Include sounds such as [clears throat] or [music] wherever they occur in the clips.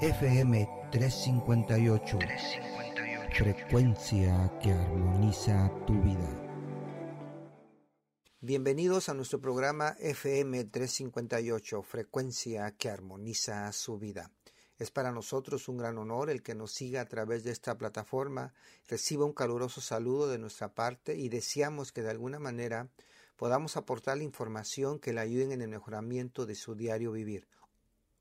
FM 358. 358. Frecuencia que armoniza tu vida. Bienvenidos a nuestro programa FM 358, Frecuencia que armoniza su vida. Es para nosotros un gran honor el que nos siga a través de esta plataforma, reciba un caluroso saludo de nuestra parte y deseamos que de alguna manera podamos aportarle información que le ayuden en el mejoramiento de su diario vivir.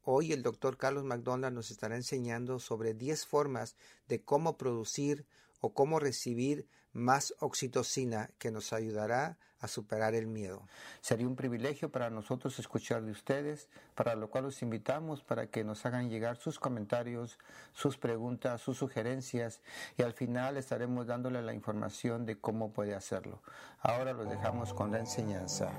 Hoy el doctor Carlos McDonald nos estará enseñando sobre 10 formas de cómo producir o cómo recibir más oxitocina que nos ayudará a superar el miedo. Sería un privilegio para nosotros escuchar de ustedes, para lo cual los invitamos para que nos hagan llegar sus comentarios, sus preguntas, sus sugerencias y al final estaremos dándole la información de cómo puede hacerlo. Ahora los dejamos con la enseñanza.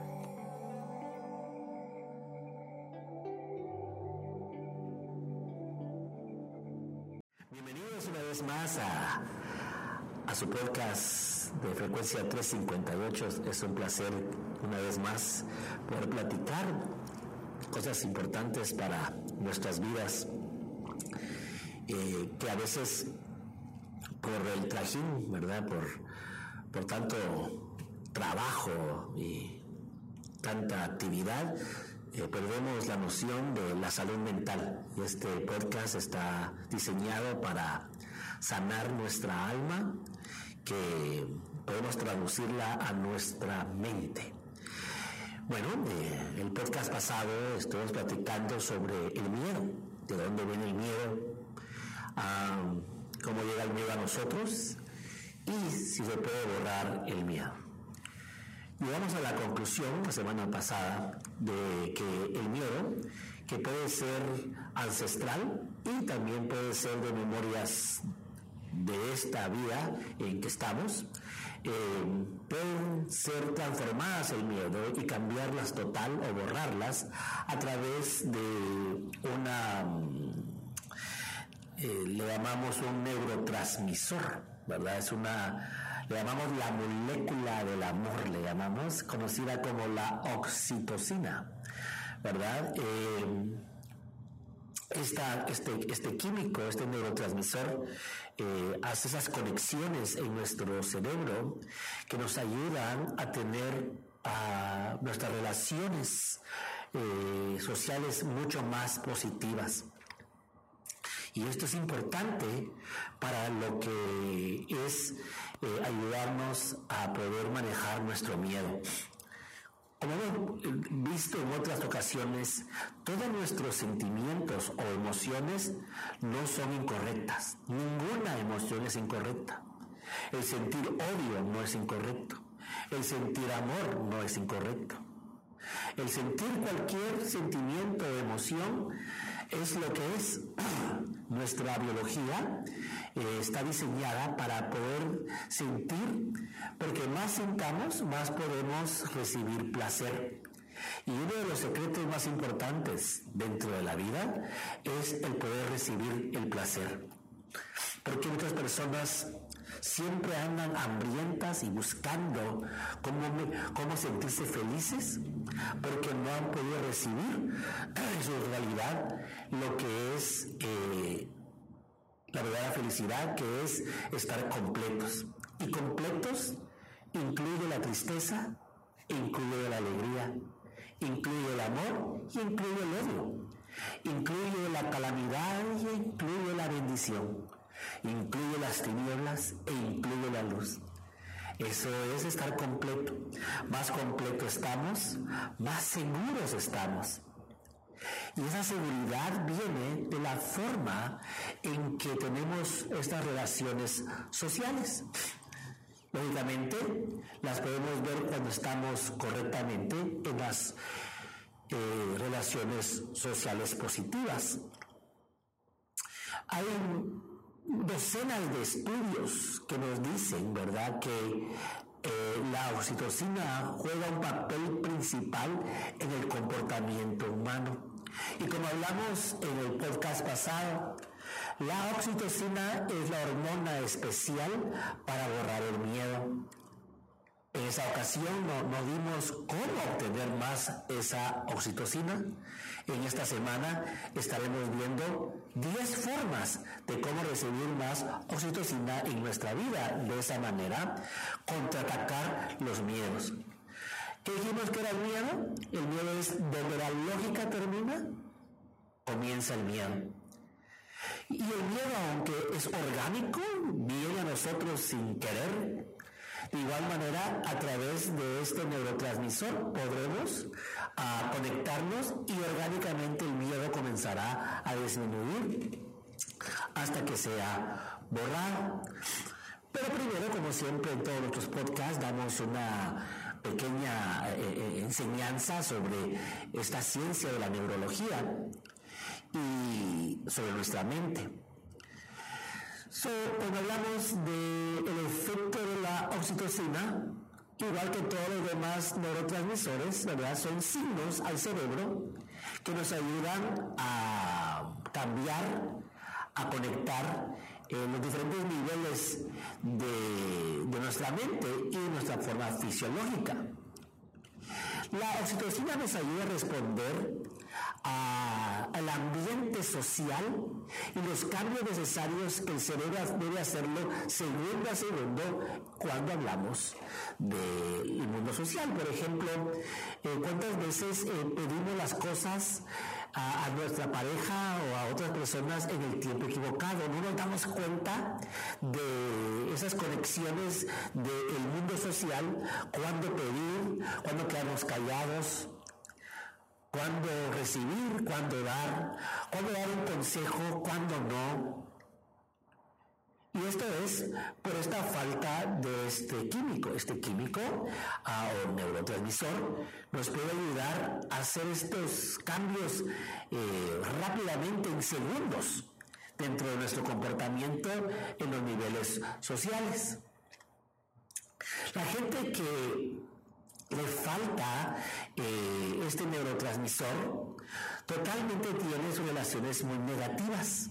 A su podcast de frecuencia 358. Es un placer una vez más poder platicar cosas importantes para nuestras vidas eh, que a veces por el trajín, ¿verdad? Por, por tanto trabajo y tanta actividad, eh, perdemos la noción de la salud mental. Y este podcast está diseñado para sanar nuestra alma, que podemos traducirla a nuestra mente. Bueno, eh, el podcast pasado estuvimos platicando sobre el miedo, de dónde viene el miedo, cómo llega el miedo a nosotros y si se puede borrar el miedo. Llegamos a la conclusión la semana pasada de que el miedo, que puede ser ancestral y también puede ser de memorias de esta vida en que estamos, eh, pueden ser transformadas el miedo y cambiarlas total o borrarlas a través de una, eh, le llamamos un neurotransmisor, ¿verdad? Es una, le llamamos la molécula del amor, le llamamos, conocida como la oxitocina, ¿verdad? Eh, esta, este, este químico, este neurotransmisor, eh, hace esas conexiones en nuestro cerebro que nos ayudan a tener nuestras relaciones eh, sociales mucho más positivas. Y esto es importante para lo que es eh, ayudarnos a poder manejar nuestro miedo. Como hemos visto en otras ocasiones, todos nuestros sentimientos o emociones no son incorrectas. Ninguna emoción es incorrecta. El sentir odio no es incorrecto. El sentir amor no es incorrecto. El sentir cualquier sentimiento o emoción es lo que es. [clears throat] Nuestra biología está diseñada para poder sentir, porque más sentamos, más podemos recibir placer. Y uno de los secretos más importantes dentro de la vida es el poder recibir el placer. Porque muchas personas siempre andan hambrientas y buscando cómo, cómo sentirse felices porque no han podido recibir en su realidad lo que es eh, la verdadera felicidad, que es estar completos. Y completos incluye la tristeza, incluye la alegría, incluye el amor y incluye el odio, incluye la calamidad y incluye la bendición incluye las tinieblas e incluye la luz. Eso es estar completo. Más completo estamos, más seguros estamos. Y esa seguridad viene de la forma en que tenemos estas relaciones sociales. Lógicamente, las podemos ver cuando estamos correctamente en las eh, relaciones sociales positivas. Hay docenas de estudios que nos dicen, ¿verdad?, que eh, la oxitocina juega un papel principal en el comportamiento humano. Y como hablamos en el podcast pasado, la oxitocina es la hormona especial para borrar el miedo. En esa ocasión no, dimos cómo obtener más esa oxitocina. En esta semana estaremos viendo 10 formas de cómo recibir más oxitocina en nuestra vida. De esa manera, contraatacar los miedos. ¿Qué dijimos que era el miedo? El miedo es donde la lógica termina, comienza el miedo. Y el miedo, aunque es orgánico, viene a nosotros sin querer, de igual manera, a través de este neurotransmisor podremos ah, conectarnos y orgánicamente el miedo comenzará a disminuir hasta que sea borrado. Pero primero, como siempre en todos nuestros podcasts, damos una pequeña eh, eh, enseñanza sobre esta ciencia de la neurología y sobre nuestra mente. So, cuando hablamos del efecto de la oxitocina, igual que todos los demás neurotransmisores. Son signos al cerebro que nos ayudan a cambiar, a conectar eh, los diferentes niveles de, de nuestra mente y nuestra forma fisiológica. La oxitocina nos ayuda a responder al ambiente social y los cambios necesarios que el cerebro debe hacerlo segundo a segundo cuando hablamos del mundo social. Por ejemplo, eh, ¿cuántas veces eh, pedimos las cosas a, nuestra pareja o a otras personas en el tiempo equivocado? No nos damos cuenta de esas conexiones del mundo social, cuando pedir, cuando quedarnos callados, cuándo recibir, cuándo dar, cuándo dar un consejo, cuándo no. Y esto es por esta falta de este químico. Este químico o neurotransmisor nos puede ayudar a hacer estos cambios eh, rápidamente en segundos dentro de nuestro comportamiento en los niveles sociales. La gente que le falta eh, este neurotransmisor, totalmente tiene sus relaciones muy negativas.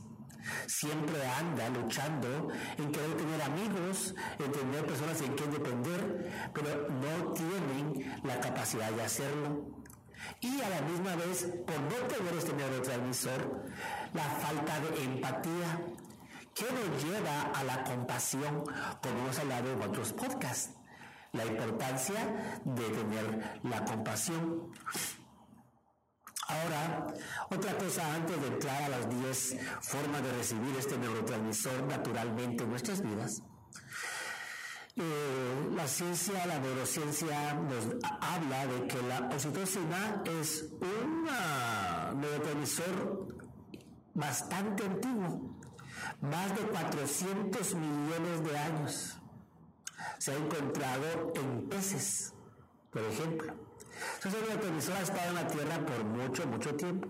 Siempre anda luchando en querer tener amigos, en tener personas en quien depender, pero no tienen la capacidad de hacerlo. Y a la misma vez, por no tener este neurotransmisor, la falta de empatía, que nos lleva a la compasión, como hemos hablado en otros podcasts la importancia de tener la compasión. Ahora, otra cosa antes de entrar a las 10 formas de recibir este neurotransmisor naturalmente en nuestras vidas. Eh, la ciencia, la neurociencia nos habla de que la oxitocina es un neurotransmisor bastante antiguo, más de 400 millones de años se ha encontrado en peces, por ejemplo. Entonces el televisor ha estado en la Tierra por mucho, mucho tiempo.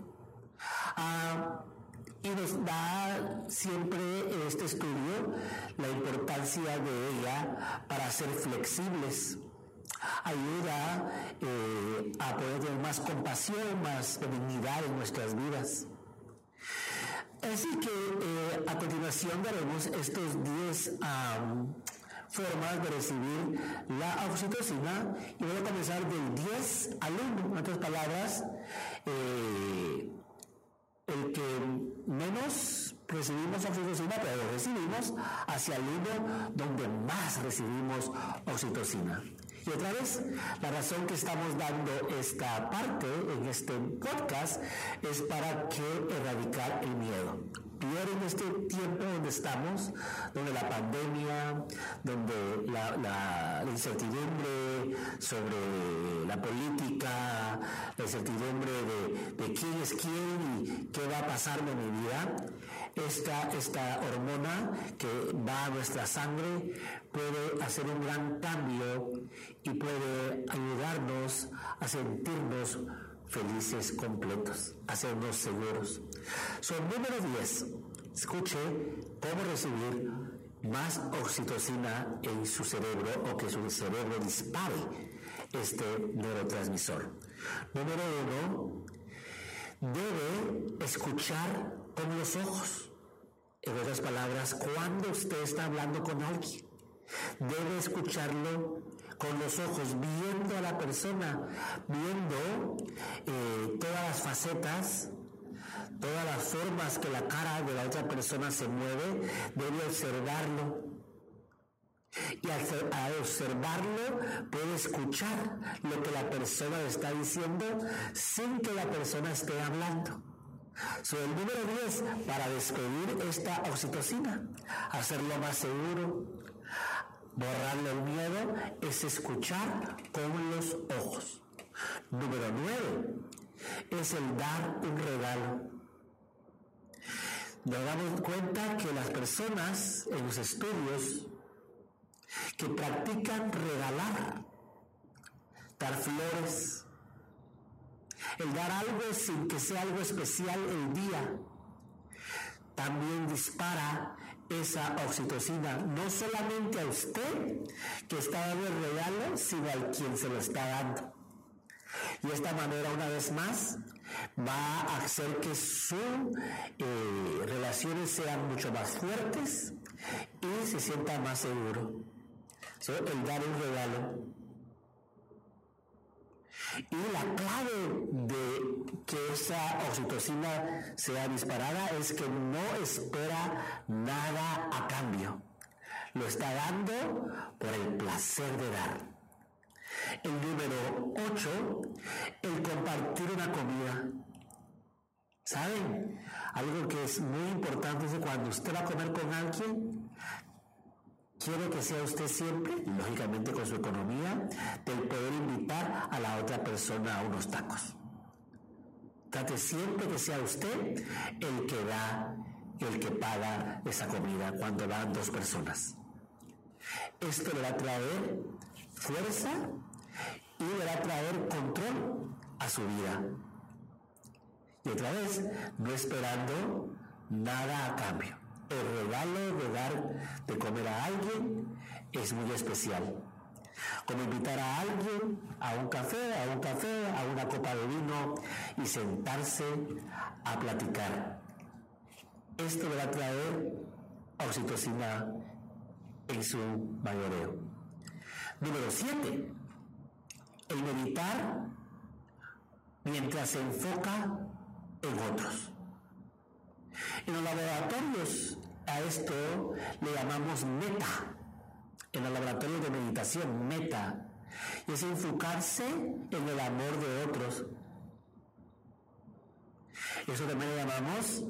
Ah, y nos da siempre este estudio la importancia de ella para ser flexibles. Ayuda eh, a poder tener más compasión, más benignidad en nuestras vidas. Así que eh, a continuación daremos estos 10 formas de recibir la oxitocina y voy a comenzar del 10 al 1. En otras palabras, eh, el que menos recibimos oxitocina, pero recibimos hacia el 1 donde más recibimos oxitocina. Y otra vez, la razón que estamos dando esta parte en este podcast es para que erradicar el miedo en este tiempo donde estamos, donde la pandemia, donde la, incertidumbre sobre la política, la incertidumbre de, quién es quién y qué va a pasar en mi vida, esta, esta hormona que va a nuestra sangre puede hacer un gran cambio y puede ayudarnos a sentirnos felices, completos, hacernos seguros. Son número 10. Escuche cómo recibir más oxitocina en su cerebro o que su cerebro dispare este neurotransmisor. Número uno, debe escuchar con los ojos. En otras palabras, cuando usted está hablando con alguien, Debe escucharlo con los ojos, viendo a la persona, viendo eh, todas las facetas, todas las formas que la cara de la otra persona se mueve, debe observarlo. Y al, observarlo puede escuchar lo que la persona está diciendo sin que la persona esté hablando. So, el número 10 para despedir esta oxitocina, hacerlo más seguro, borrarle el miedo, es escuchar con los ojos. Número 9 es el dar un regalo. Nos damos cuenta que las personas en los estudios que practican regalar, dar flores, el dar algo sin que sea algo especial el día, también dispara esa oxitocina, no solamente a usted que está dando el regalo, sino al quien se lo está dando. Y esta manera, una vez más, va a hacer que sus eh, relaciones sean mucho más fuertes y se sienta más seguro. El dar un regalo. Y la clave de que esa oxitocina sea disparada es que no espera nada a cambio. Lo está dando por el placer de dar. El número 8, el compartir una comida. ¿Saben? Algo que es muy importante es que cuando usted va a comer con alguien, quiere que sea usted siempre, lógicamente con su economía, del poder invitar a la otra persona a unos tacos. Trate siempre que sea usted el que da, el que paga esa comida cuando van dos personas. Esto le va a traer fuerza y le va a traer control a su vida. Y otra vez, no esperando nada a cambio. El regalo de dar de comer a alguien es muy especial. Como invitar a alguien a un café, a un café, a una copa de vino y sentarse a platicar. Esto le va a traer oxitocina en su mayoreo. Número 7 el meditar mientras se enfoca en otros. En los laboratorios a esto le llamamos meta. En los laboratorios de meditación, meta. Y es enfocarse en el amor de otros. Eso también le llamamos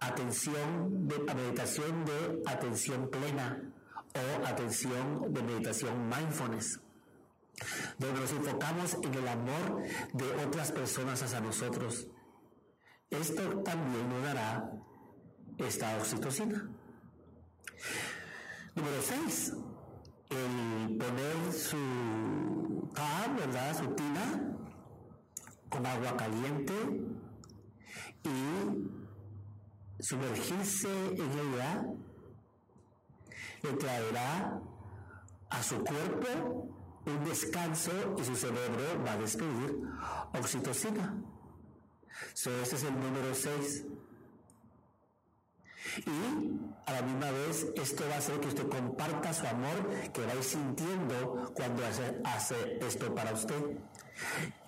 atención de meditación de atención plena o atención de meditación mindfulness donde nos enfocamos en el amor de otras personas hacia nosotros. Esto también nos dará esta oxitocina. Número 6. El poner su tab, ¿verdad? Su tina con agua caliente y sumergirse en ella le traerá a su cuerpo un descanso y su cerebro va a despedir oxitocina. So, este es el número 6. Y a la misma vez esto va a hacer que usted comparta su amor que va a ir sintiendo cuando hace, hace esto para usted.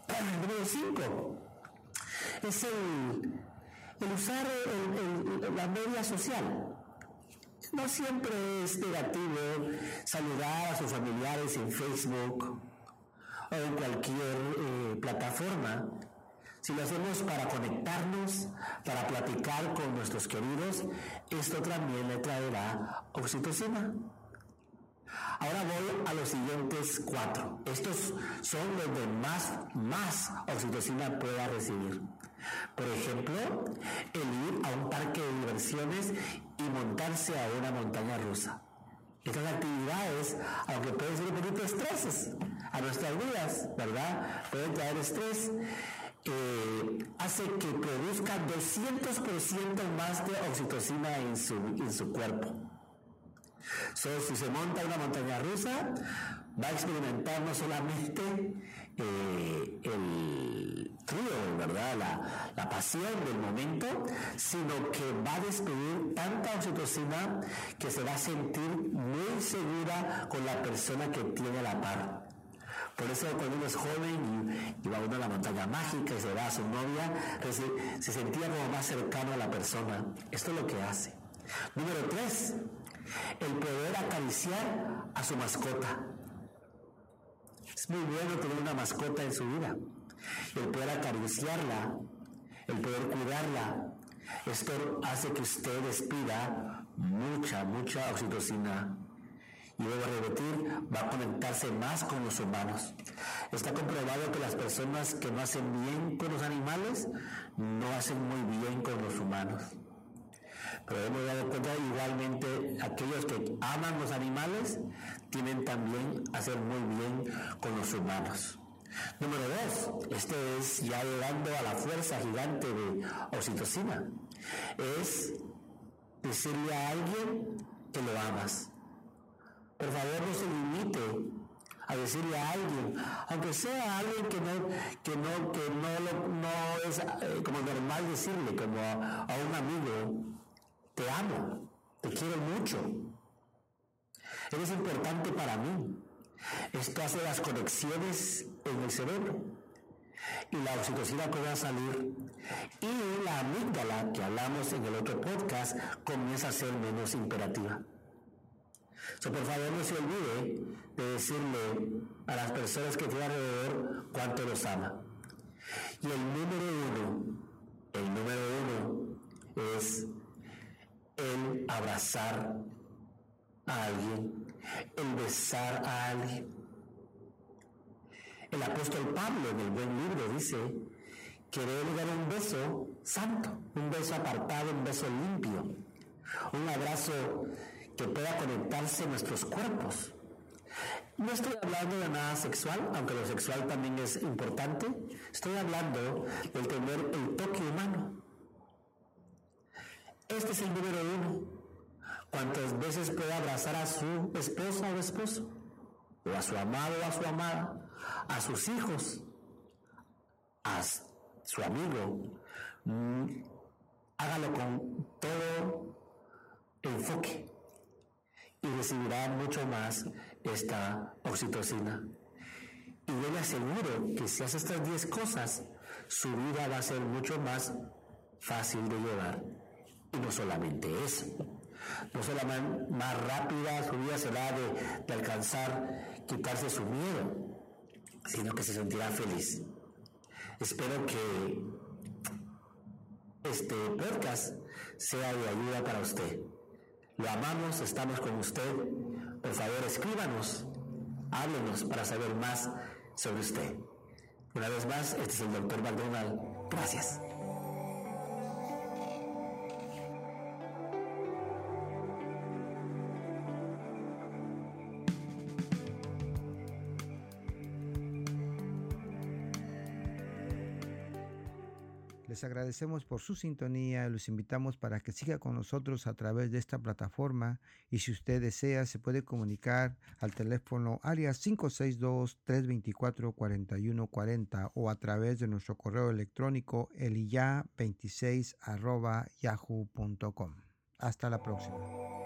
El número 5 es el, el usar la media social. No siempre es negativo saludar a sus familiares en Facebook o en cualquier eh, plataforma. Si lo hacemos para conectarnos, para platicar con nuestros queridos, esto también le traerá oxitocina. Ahora voy a los siguientes cuatro. Estos son los de más, más oxitocina pueda recibir. Por ejemplo, el ir a un parque de diversiones y montarse a una montaña rusa. Estas actividades, aunque pueden ser un poquito estreses a nuestras vidas, ¿verdad? Pueden traer estrés, eh, hace que produzca 200% más de oxitocina en su, en su cuerpo. So, si se monta una montaña rusa, va a experimentar no solamente eh, el trío, ¿verdad? La, la, pasión del momento, sino que va a despedir tanta oxitocina que se va a sentir muy segura con la persona que tiene la par. Por eso cuando uno es joven y, va uno a la montaña mágica y se va a su novia, se, se sentía como más cercano a la persona. Esto es lo que hace. Número tres, el poder acariciar a su mascota. Es muy bueno tener una mascota en su vida. El poder acariciarla, el poder cuidarla. Esto hace que usted despida mucha, mucha oxitocina. Y luego repetir, va a conectarse más con los humanos. Está comprobado que las personas que no hacen bien con los animales no hacen muy bien con los humanos. Pero hemos dado cuenta igualmente aquellos que aman los animales tienen también hacer muy bien con los humanos. Número dos, este es ya llegando a la fuerza gigante de oxitocina, es decirle a alguien que lo amas. Por favor, no se limite a decirle a alguien, aunque sea alguien que no, que no, que no, es eh, como normal decirle, como a un amigo, te amo, te quiero mucho. Eres importante para mí. Esto hace las conexiones en el cerebro y la oxitocina comienza a salir y la amígdala que hablamos en el otro podcast comienza a ser menos imperativa. So, por favor no se olvide de decirle a las personas que tienen alrededor cuánto los ama. Y el número uno, el número uno es el abrazar a alguien, el besar a alguien. El apóstol Pablo en el buen libro dice que debe dar un beso santo, un beso apartado, un beso limpio, un abrazo que pueda conectarse nuestros cuerpos. No estoy hablando de nada sexual, aunque lo sexual también es importante. Estoy hablando del tener el toque humano. Este es el número uno. ¿Cuántas veces puede abrazar a su esposa o esposo? O a su amado o a su amada, a sus hijos, a su amigo. Mm, hágalo con todo enfoque y recibirá mucho más esta oxitocina. Y yo le aseguro que si hace estas 10 cosas, su vida va a ser mucho más fácil de llevar. Y no solamente eso, no solamente más rápida su vida será de, de alcanzar, quitarse su miedo, sino que se sentirá feliz. Espero que este podcast sea de ayuda para usted. Lo amamos, estamos con usted. Por favor, escríbanos, háblenos para saber más sobre usted. Una vez más, este es el doctor McDonald. Gracias. Les agradecemos por su sintonía los invitamos para que siga con nosotros a través de esta plataforma y si usted desea se puede comunicar al teléfono área 562-324-4140 o a través de nuestro correo electrónico eliya26 yahoo.com. Hasta la próxima.